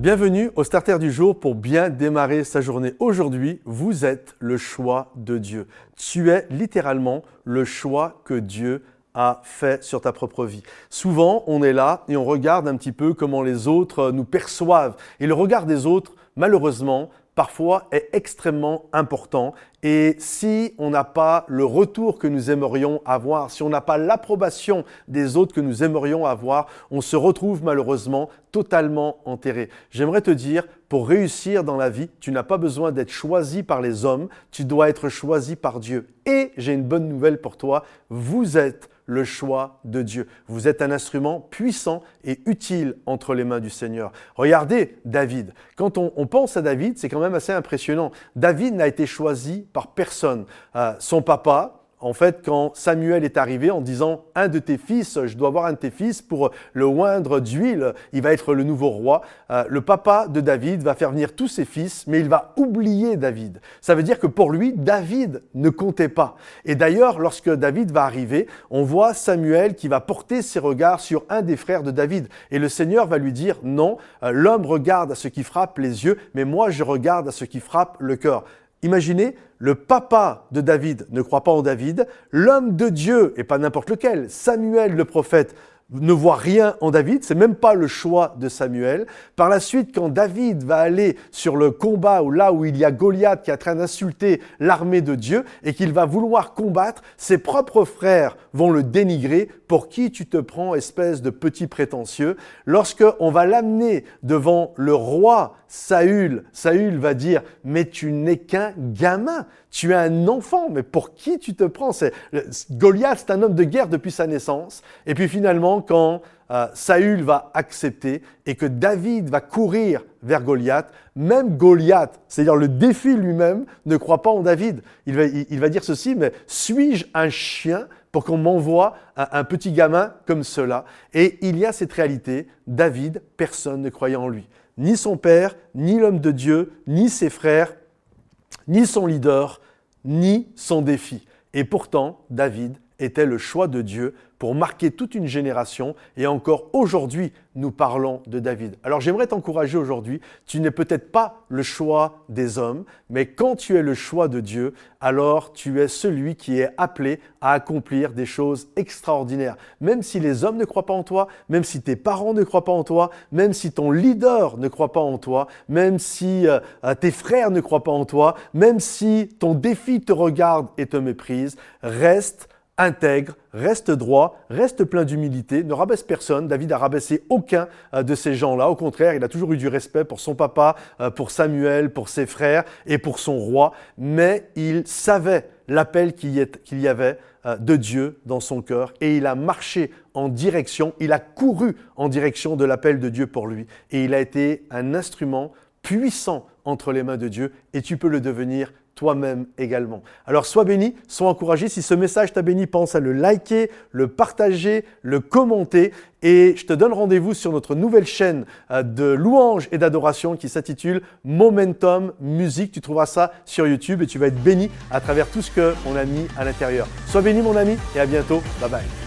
Bienvenue au Starter du jour pour bien démarrer sa journée. Aujourd'hui, vous êtes le choix de Dieu. Tu es littéralement le choix que Dieu a fait sur ta propre vie. Souvent, on est là et on regarde un petit peu comment les autres nous perçoivent. Et le regard des autres, malheureusement, parfois est extrêmement important. Et si on n'a pas le retour que nous aimerions avoir, si on n'a pas l'approbation des autres que nous aimerions avoir, on se retrouve malheureusement totalement enterré. J'aimerais te dire, pour réussir dans la vie, tu n'as pas besoin d'être choisi par les hommes, tu dois être choisi par Dieu. Et j'ai une bonne nouvelle pour toi, vous êtes le choix de Dieu. Vous êtes un instrument puissant et utile entre les mains du Seigneur. Regardez David. Quand on, pense à David, c'est quand même assez impressionnant. David n'a été choisi par personne. Euh, son papa, en fait, quand Samuel est arrivé en disant un de tes fils, je dois avoir un de tes fils pour le oindre d'huile, il va être le nouveau roi. Euh, le papa de David va faire venir tous ses fils, mais il va oublier David. Ça veut dire que pour lui, David ne comptait pas. Et d'ailleurs, lorsque David va arriver, on voit Samuel qui va porter ses regards sur un des frères de David. Et le Seigneur va lui dire, non, euh, l'homme regarde à ce qui frappe les yeux, mais moi je regarde à ce qui frappe le cœur. Imaginez, le papa de David ne croit pas en David, l'homme de Dieu, et pas n'importe lequel, Samuel le prophète, ne voit rien en David, c'est même pas le choix de Samuel. Par la suite, quand David va aller sur le combat ou là où il y a Goliath qui est en train d'insulter l'armée de Dieu et qu'il va vouloir combattre, ses propres frères vont le dénigrer. Pour qui tu te prends, espèce de petit prétentieux? Lorsque on va l'amener devant le roi Saül, Saül va dire Mais tu n'es qu'un gamin, tu es un enfant, mais pour qui tu te prends? Goliath, c'est un homme de guerre depuis sa naissance. Et puis finalement, quand euh, Saül va accepter et que David va courir vers Goliath, même Goliath, c'est-à-dire le défi lui-même, ne croit pas en David. Il va, il, va dire ceci, mais suis-je un chien pour qu'on m'envoie un, un, petit gamin comme cela? Et il y a cette réalité, David, personne ne croyait en lui ni son père, ni l'homme de Dieu, ni ses frères, ni son leader, ni son défi. Et pourtant, David était le choix de Dieu pour marquer toute une génération. Et encore aujourd'hui, nous parlons de David. Alors j'aimerais t'encourager aujourd'hui, tu n'es peut-être pas le choix des hommes, mais quand tu es le choix de Dieu, alors tu es celui qui est appelé à accomplir des choses extraordinaires. Même si les hommes ne croient pas en toi, même si tes parents ne croient pas en toi, même si ton leader ne croit pas en toi, même si euh, euh, tes frères ne croient pas en toi, même si ton défi te regarde et te méprise, reste intègre, reste droit, reste plein d'humilité, ne rabaisse personne. David a rabaissé aucun euh, de ces gens-là. Au contraire, il a toujours eu du respect pour son papa, euh, pour Samuel, pour ses frères et pour son roi. Mais il savait l'appel qu'il y avait euh, de Dieu dans son cœur et il a marché en direction, il a couru en direction de l'appel de Dieu pour lui. Et il a été un instrument puissant entre les mains de Dieu et tu peux le devenir toi-même également. Alors sois béni, sois encouragé. Si ce message t'a béni, pense à le liker, le partager, le commenter. Et je te donne rendez-vous sur notre nouvelle chaîne euh, de louanges et d'adoration qui s'intitule Momentum Musique. Tu trouveras ça sur YouTube et tu vas être béni à travers tout ce qu'on a mis à l'intérieur. Sois béni mon ami et à bientôt. Bye bye.